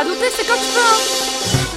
Adopter, c'est comme tu veux, hein.